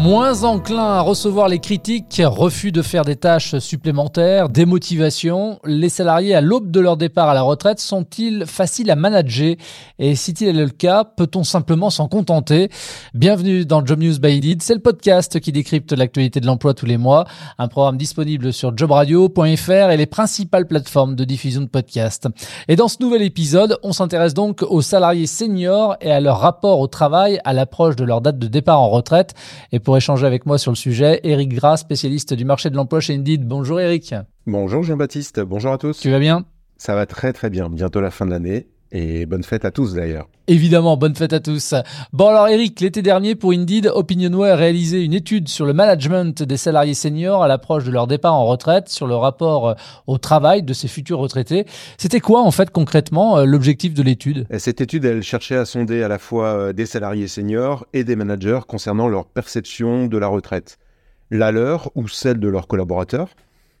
Moins enclin à recevoir les critiques, refus de faire des tâches supplémentaires, démotivation, les salariés à l'aube de leur départ à la retraite sont-ils faciles à manager? Et si tel est le cas, peut-on simplement s'en contenter? Bienvenue dans Job News by Indeed, c'est le podcast qui décrypte l'actualité de l'emploi tous les mois, un programme disponible sur jobradio.fr et les principales plateformes de diffusion de podcasts. Et dans ce nouvel épisode, on s'intéresse donc aux salariés seniors et à leur rapport au travail à l'approche de leur date de départ en retraite. Et pour échanger avec moi sur le sujet, Eric Gras, spécialiste du marché de l'emploi chez Indeed. Bonjour Eric. Bonjour Jean-Baptiste, bonjour à tous. Tu vas bien? Ça va très très bien, bientôt la fin de l'année et bonne fête à tous d'ailleurs. Évidemment, bonne fête à tous. Bon alors Eric, l'été dernier pour Indeed, Opinionway a réalisé une étude sur le management des salariés seniors à l'approche de leur départ en retraite, sur le rapport euh, au travail de ces futurs retraités. C'était quoi en fait concrètement euh, l'objectif de l'étude? Cette étude, elle cherchait à sonder à la fois euh, des salariés seniors et des managers concernant leur perception de la retraite. La leur ou celle de leurs collaborateurs,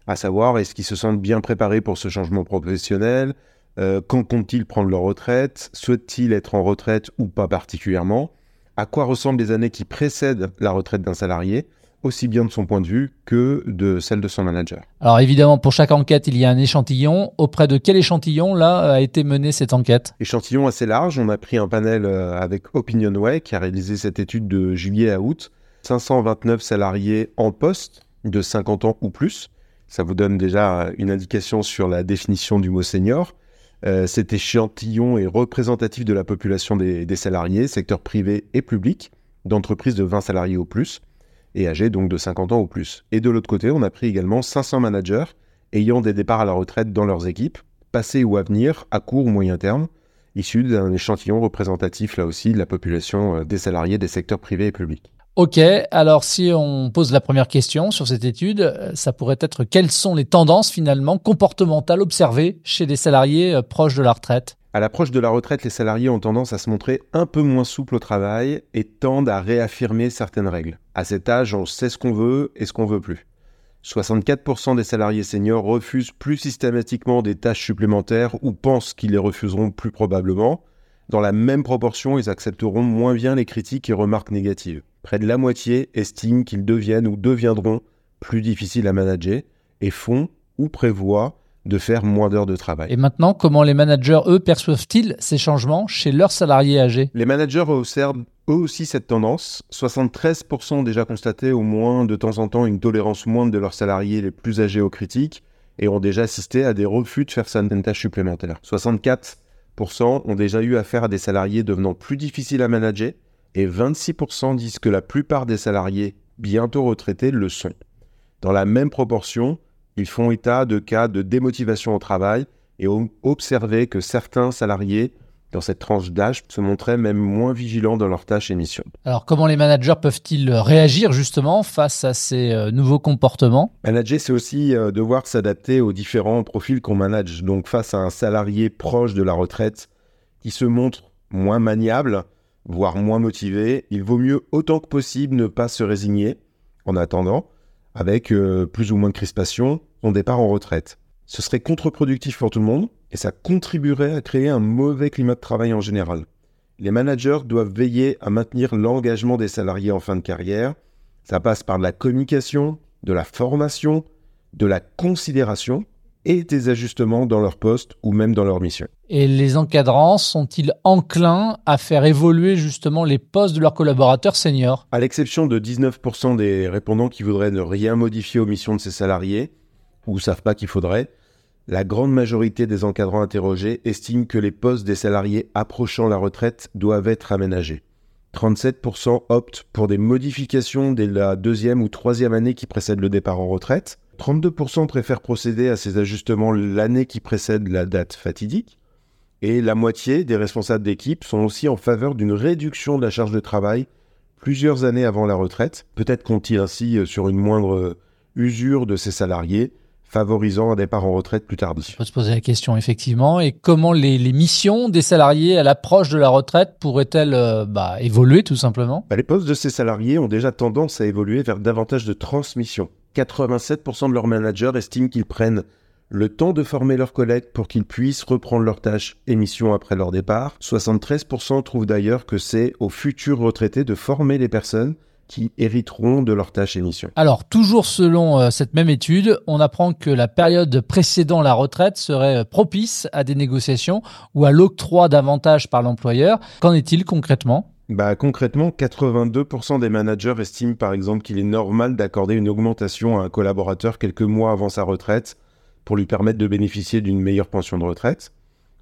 à savoir est-ce qu'ils se sentent bien préparés pour ce changement professionnel, euh, quand comptent-ils prendre leur retraite? Souhaitent-ils être en retraite ou pas particulièrement? À quoi ressemblent les années qui précèdent la retraite d'un salarié aussi bien de son point de vue que de celle de son manager? Alors évidemment, pour chaque enquête, il y a un échantillon. Auprès de quel échantillon, là, a été menée cette enquête? Échantillon assez large. On a pris un panel euh, avec Opinionway qui a réalisé cette étude de juillet à août. 529 salariés en poste de 50 ans ou plus. Ça vous donne déjà une indication sur la définition du mot senior. Euh, cet échantillon est représentatif de la population des, salariés, secteur privé et public, d'entreprises de 20 salariés ou plus, et âgés donc de 50 ans ou plus. Et de l'autre côté, on a pris également 500 managers ayant des départs à la retraite dans leurs équipes, passés ou à venir, à court ou moyen terme, issus d'un échantillon représentatif là aussi de la population euh, des salariés des secteurs privés et publics. Ok, alors si on pose la première question sur cette étude, euh, ça pourrait être quelles sont les tendances finalement comportementales observées chez des salariés euh, proches de la retraite? À l'approche de la retraite, les salariés ont tendance à se montrer un peu moins souples au travail et tendent à réaffirmer certaines règles. À cet âge, on sait ce qu'on veut et ce qu'on veut plus. 64% des salariés seniors refusent plus systématiquement des tâches supplémentaires ou pensent qu'ils les refuseront plus probablement. Dans la même proportion, ils accepteront moins bien les critiques et remarques négatives. Près de la moitié estiment qu'ils deviennent ou deviendront plus difficiles à manager et font ou prévoient de faire moins d'heures de travail. Et maintenant, comment les managers, eux, perçoivent-ils ces changements chez leurs salariés âgés? Les managers observent eux aussi cette tendance. 73% ont déjà constaté au moins de temps en temps une tolérance moindre de leurs salariés les plus âgés aux critiques et ont déjà assisté à des refus de faire certaines tâches supplémentaires. 64% ont déjà eu affaire à des salariés devenant plus difficiles à manager et 26% disent que la plupart des salariés bientôt retraités le sont. Dans la même proportion, ils font état de cas de démotivation au travail et ont observé que certains salariés dans cette tranche d'âge se montraient même moins vigilants dans leurs tâches et missions. Alors comment les managers peuvent-ils réagir justement face à ces euh, nouveaux comportements? Manager, c'est aussi euh, devoir s'adapter aux différents profils qu'on manage. Donc face à un salarié proche de la retraite qui se montre moins maniable, voire moins motivé, il vaut mieux autant que possible ne pas se résigner en attendant, avec euh, plus ou moins de crispation, son départ en retraite. Ce serait contre-productif pour tout le monde et ça contribuerait à créer un mauvais climat de travail en général. Les managers doivent veiller à maintenir l'engagement des salariés en fin de carrière. Ça passe par de la communication, de la formation, de la considération et des ajustements dans leur poste ou même dans leur mission. Et les encadrants sont-ils enclins à faire évoluer justement les postes de leurs collaborateurs seniors? À l'exception de 19% des répondants qui voudraient ne rien modifier aux missions de ces salariés, ou savent pas qu'il faudrait, la grande majorité des encadrants interrogés estiment que les postes des salariés approchant la retraite doivent être aménagés. 37% optent pour des modifications dès la deuxième ou troisième année qui précède le départ en retraite, 32% préfèrent procéder à ces ajustements l'année qui précède la date fatidique. Et la moitié des responsables d'équipe sont aussi en faveur d'une réduction de la charge de travail plusieurs années avant la retraite. Peut-être comptent-ils ainsi euh, sur une moindre euh, usure de ces salariés, favorisant un départ en retraite plus tardif. On peut se poser la question, effectivement. Et comment les, missions des salariés à l'approche de la retraite pourraient-elles euh, bah, évoluer tout simplement? Bah, Les postes de ces salariés ont déjà tendance à évoluer vers davantage de transmission. 87% de leurs managers estiment qu'ils prennent le temps de former leurs collègues pour qu'ils puissent reprendre leurs tâches et missions après leur départ. 73% trouvent d'ailleurs que c'est aux futurs retraités de former les personnes qui hériteront de leurs tâches et missions. Alors, toujours selon euh, cette même étude, on apprend que la période précédant la retraite serait propice à des négociations ou à l'octroi d'avantages par l'employeur. Qu'en est-il concrètement? Bah, concrètement, 82% des managers estiment par exemple qu'il est normal d'accorder une augmentation à un collaborateur quelques mois avant sa retraite pour lui permettre de bénéficier d'une meilleure pension de retraite.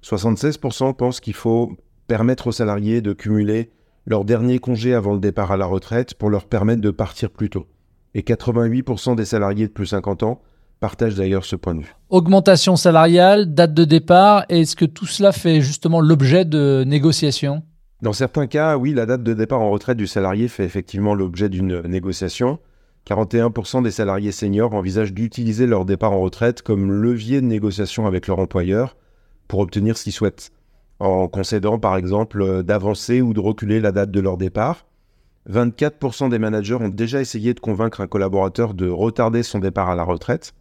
76% pensent qu'il faut permettre aux salariés de cumuler leur dernier congé avant le départ à la retraite pour leur permettre de partir plus tôt. Et 88% des salariés de plus de 50 ans partagent d'ailleurs ce point de vue. Augmentation salariale, date de départ, est-ce que tout cela fait justement l'objet de négociations? Dans certains cas, oui, la date de départ en retraite du salarié fait effectivement l'objet d'une négociation. 41% des salariés seniors envisagent d'utiliser leur départ en retraite comme levier de négociation avec leur employeur pour obtenir ce qu'ils souhaitent en concédant par exemple d'avancer ou de reculer la date de leur départ. 24% des managers ont déjà essayé de convaincre un collaborateur de retarder son départ à la retraite.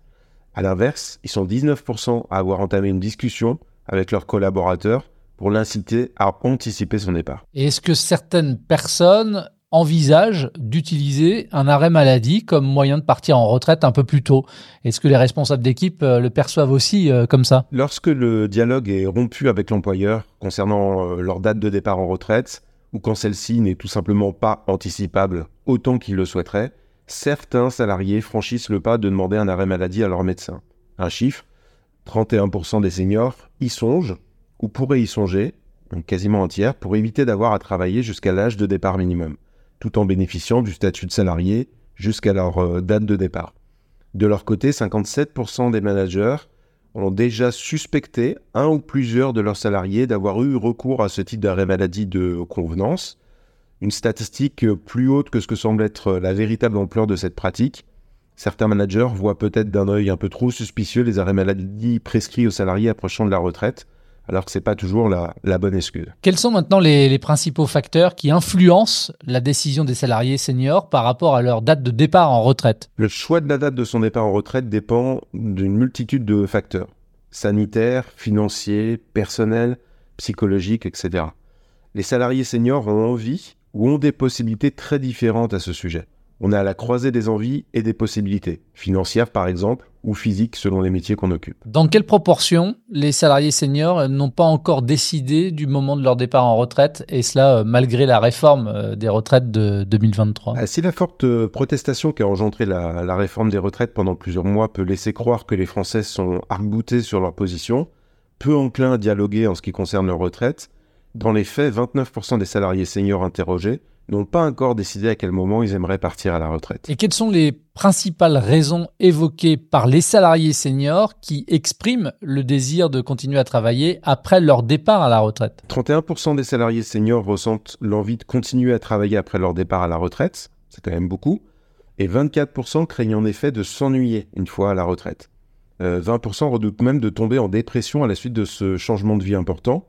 A l'inverse, ils sont 19% à avoir entamé une discussion avec leur collaborateur pour l'inciter à anticiper son départ. Et est-ce que certaines personnes envisage d'utiliser un arrêt maladie comme moyen de partir en retraite un peu plus tôt? Est-ce que les responsables d'équipe euh, le perçoivent aussi euh, comme ça? Lorsque le dialogue est rompu avec l'employeur concernant euh, leur date de départ en retraite, ou quand celle-ci n'est tout simplement pas anticipable autant qu'ils le souhaiteraient, certains salariés franchissent le pas de demander un arrêt maladie à leur médecin. Un chiffre, 31% des seniors y songent ou pourraient y songer, quasiment un tiers, pour éviter d'avoir à travailler jusqu'à l'âge de départ minimum tout en bénéficiant du statut de salarié jusqu'à leur euh, date de départ. De leur côté, 57% des managers ont déjà suspecté un ou plusieurs de leurs salariés d'avoir eu recours à ce type d'arrêt maladie de convenance, une statistique plus haute que ce que semble être la véritable ampleur de cette pratique. Certains managers voient peut-être d'un œil un peu trop suspicieux les arrêts maladie prescrits aux salariés approchant de la retraite, alors que ce n'est pas toujours la, bonne excuse. Quels sont maintenant les, principaux facteurs qui influencent la décision des salariés seniors par rapport à leur date de départ en retraite? Le choix de la date de son départ en retraite dépend d'une multitude de facteurs sanitaires, financiers, personnels, psychologiques, etc. Les salariés seniors ont envie ou ont des possibilités très différentes à ce sujet. On est à la croisée des envies et des possibilités, financières par exemple, ou physiques selon les métiers qu'on occupe. Dans quelle proportion les salariés seniors n'ont pas encore décidé du moment de leur départ en retraite, et cela euh, malgré la réforme euh, des retraites de 2023 ah, Si la forte euh, protestation qui a engendré la, la réforme des retraites pendant plusieurs mois peut laisser croire que les Français sont arc-boutés sur leur position, peu enclins à dialoguer en ce qui concerne leur retraite, dans les faits, 29% des salariés seniors interrogés n'ont pas encore décidé à quel moment ils aimeraient partir à la retraite. Et quelles sont les principales raisons évoquées par les salariés seniors qui expriment le désir de continuer à travailler après leur départ à la retraite? 31% des salariés seniors ressentent l'envie de continuer à travailler après leur départ à la retraite, c'est quand même beaucoup, et 24% craignent en effet de s'ennuyer une fois à la retraite. 20% euh, redoutent même de tomber en dépression à la suite de ce changement de vie important.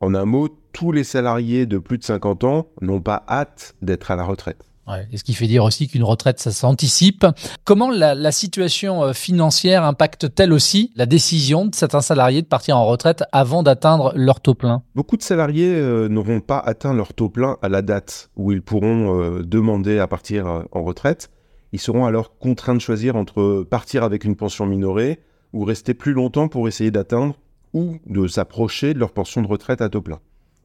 En un mot, tous les salariés de plus de 50 ans n'ont pas hâte d'être à la retraite. Ouais, et ce qui fait dire aussi qu'une retraite, ça s'anticipe. Comment la, situation euh, financière impacte-t-elle aussi la décision de certains salariés de partir en retraite avant d'atteindre leur taux plein? Beaucoup de salariés euh, n'auront pas atteint leur taux plein à la date où ils pourront euh, demander à partir en retraite. Ils seront alors contraints de choisir entre partir avec une pension minorée ou rester plus longtemps pour essayer d'atteindre ou de s'approcher de leur pension de retraite à taux plein.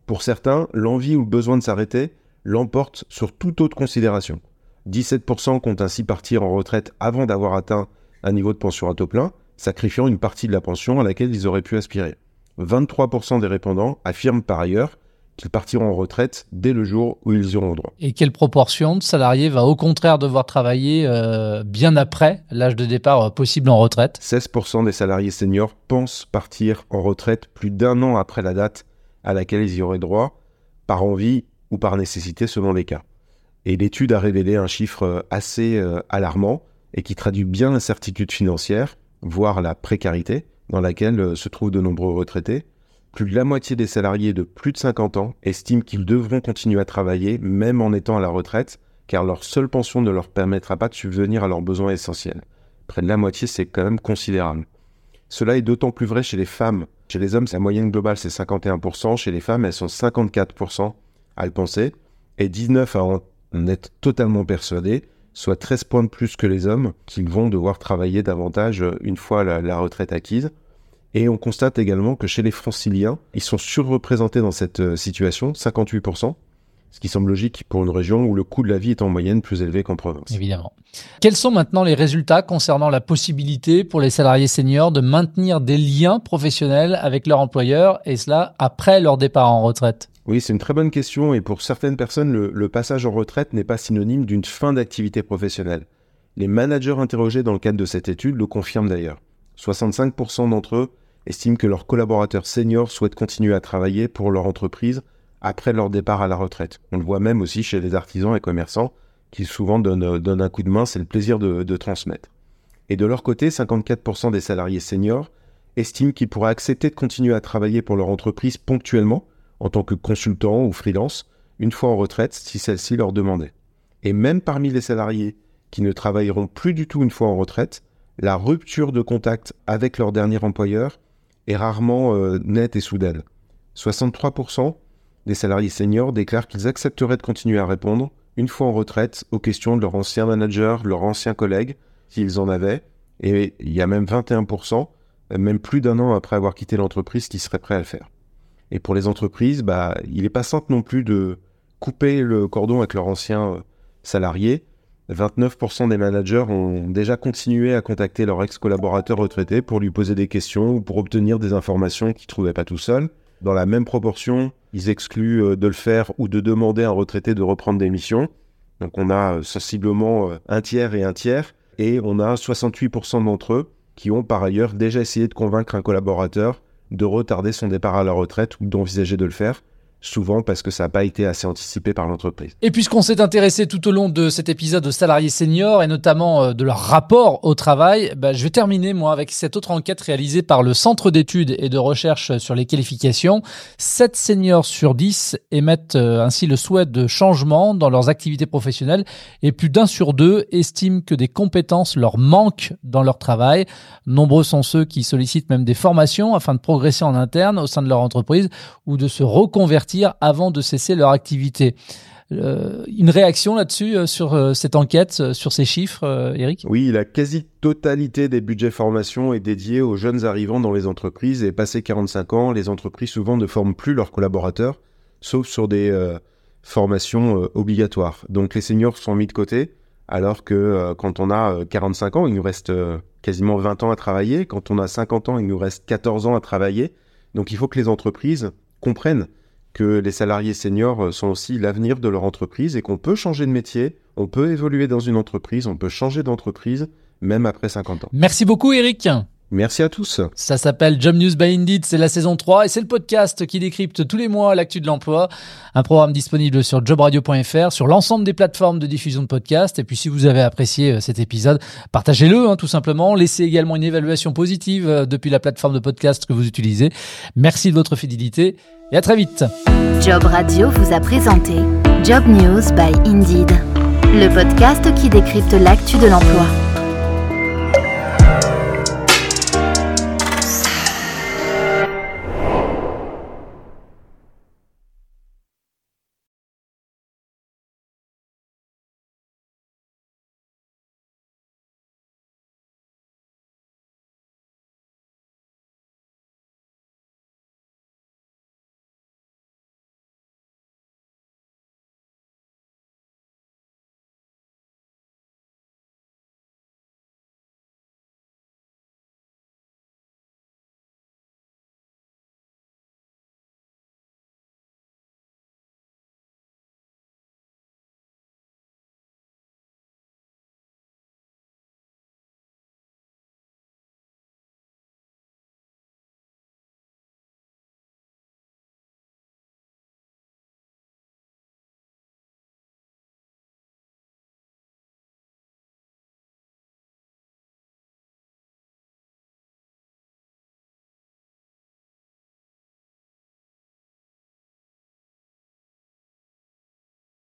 Pour certains, l'envie ou le besoin de s'arrêter l'emporte sur toute autre considération. 17% comptent ainsi partir en retraite avant d'avoir atteint un niveau de pension à taux plein, sacrifiant une partie de la pension à laquelle ils auraient pu aspirer. 23% des répondants affirment par ailleurs qu'ils partiront en retraite dès le jour où ils y auront droit. Et quelle proportion de salariés va au contraire devoir travailler euh, bien après l'âge de départ euh, possible en retraite? 16% des salariés seniors pensent partir en retraite plus d'un an après la date à laquelle ils y auraient droit, par envie ou par nécessité selon les cas. Et l'étude a révélé un chiffre euh, assez euh, alarmant et qui traduit bien l'incertitude financière, voire la précarité dans laquelle euh, se trouvent de nombreux retraités. Plus de la moitié des salariés de plus de 50 ans estiment qu'ils devront continuer à travailler même en étant à la retraite, car leur seule pension ne leur permettra pas de subvenir à leurs besoins essentiels. Près de la moitié, c'est quand même considérable. Cela est d'autant plus vrai chez les femmes. Chez les hommes, la moyenne globale, c'est 51%. Chez les femmes, elles sont 54% à le penser. Et 19 à en être totalement persuadés, soit 13 points de plus que les hommes, qu'ils vont devoir travailler davantage une fois la, retraite acquise. Et on constate également que chez les franciliens, ils sont surreprésentés dans cette euh, situation, 58% ce qui semble logique pour une région où le coût de la vie est en moyenne plus élevé qu'en province. Évidemment. Quels sont maintenant les résultats concernant la possibilité pour les salariés seniors de maintenir des liens professionnels avec leur employeur et cela après leur départ en retraite? Oui, c'est une très bonne question et pour certaines personnes, le, le passage en retraite n'est pas synonyme d'une fin d'activité professionnelle. Les managers interrogés dans le cadre de cette étude le confirment d'ailleurs. 65% d'entre eux estiment que leurs collaborateurs seniors souhaitent continuer à travailler pour leur entreprise après leur départ à la retraite. On le voit même aussi chez les artisans et commerçants qui souvent donnent, euh, un coup de main, c'est le plaisir de, transmettre. Et de leur côté, 54% des salariés seniors estiment qu'ils pourraient accepter de continuer à travailler pour leur entreprise ponctuellement, en tant que consultant ou freelance, une fois en retraite, si celle-ci leur demandait. Et même parmi les salariés qui ne travailleront plus du tout une fois en retraite, la rupture de contact avec leur dernier employeur est rarement euh, nette et soudaine. 63% les salariés seniors déclarent qu'ils accepteraient de continuer à répondre, une fois en retraite, aux questions de leur ancien manager, leur ancien collègue, s'ils en avaient. Et il y a même 21%, même plus d'un an après avoir quitté l'entreprise, qui seraient prêts à le faire. Et pour les entreprises, bah, il n'est pas simple non plus de couper le cordon avec leur ancien euh, salarié. 29% des managers ont déjà continué à contacter leur ex-collaborateur retraité pour lui poser des questions ou pour obtenir des informations qu'ils ne trouvaient pas tout seuls. Dans la même proportion, ils excluent euh, de le faire ou de demander à un retraité de reprendre des missions. Donc on a euh, sensiblement euh, un tiers et un tiers. Et on a 68% d'entre eux qui ont par ailleurs déjà essayé de convaincre un collaborateur de retarder son départ à la retraite ou d'envisager de le faire souvent parce que ça n'a pas été assez anticipé par l'entreprise. Et puisqu'on s'est intéressé tout au long de cet épisode aux salariés seniors et notamment euh, de leur rapport au travail, bah, je vais terminer moi avec cette autre enquête réalisée par le Centre d'études et de recherche sur les qualifications. 7 seniors sur 10 émettent euh, ainsi le souhait de changement dans leurs activités professionnelles et plus d'un sur deux estiment que des compétences leur manquent dans leur travail. Nombreux sont ceux qui sollicitent même des formations afin de progresser en interne au sein de leur entreprise ou de se reconvertir avant de cesser leur activité. Euh, une réaction là-dessus euh, sur euh, cette enquête, sur ces chiffres, Eric? Oui, la quasi-totalité des budgets formation est dédiée aux jeunes arrivants dans les entreprises et passé 45 ans, les entreprises souvent ne forment plus leurs collaborateurs, sauf sur des formations obligatoires. Donc les seniors sont mis de côté, alors que quand on a 45 ans, il nous reste quasiment 20 ans à travailler, quand on a 50 ans, il nous reste 14 ans à travailler. Donc il faut que les entreprises comprennent que les salariés seniors euh, sont aussi l'avenir de leur entreprise et qu'on peut changer de métier, on peut évoluer dans une entreprise, on peut changer d'entreprise même après 50 ans. Merci beaucoup Eric. Merci à tous. Ça s'appelle Job News by Indeed, c'est la saison 3 et c'est le podcast qui décrypte tous les mois l'actu de l'emploi. Un programme disponible sur jobradio.fr, sur l'ensemble des plateformes de diffusion de podcasts. Et puis si vous avez apprécié euh, cet épisode, partagez-le hein, tout simplement. Laissez également une évaluation positive euh, depuis la plateforme de podcast que vous utilisez. Merci de votre fidélité et à très vite. Job Radio vous a présenté Job News by Indeed, le podcast qui décrypte l'actu de l'emploi.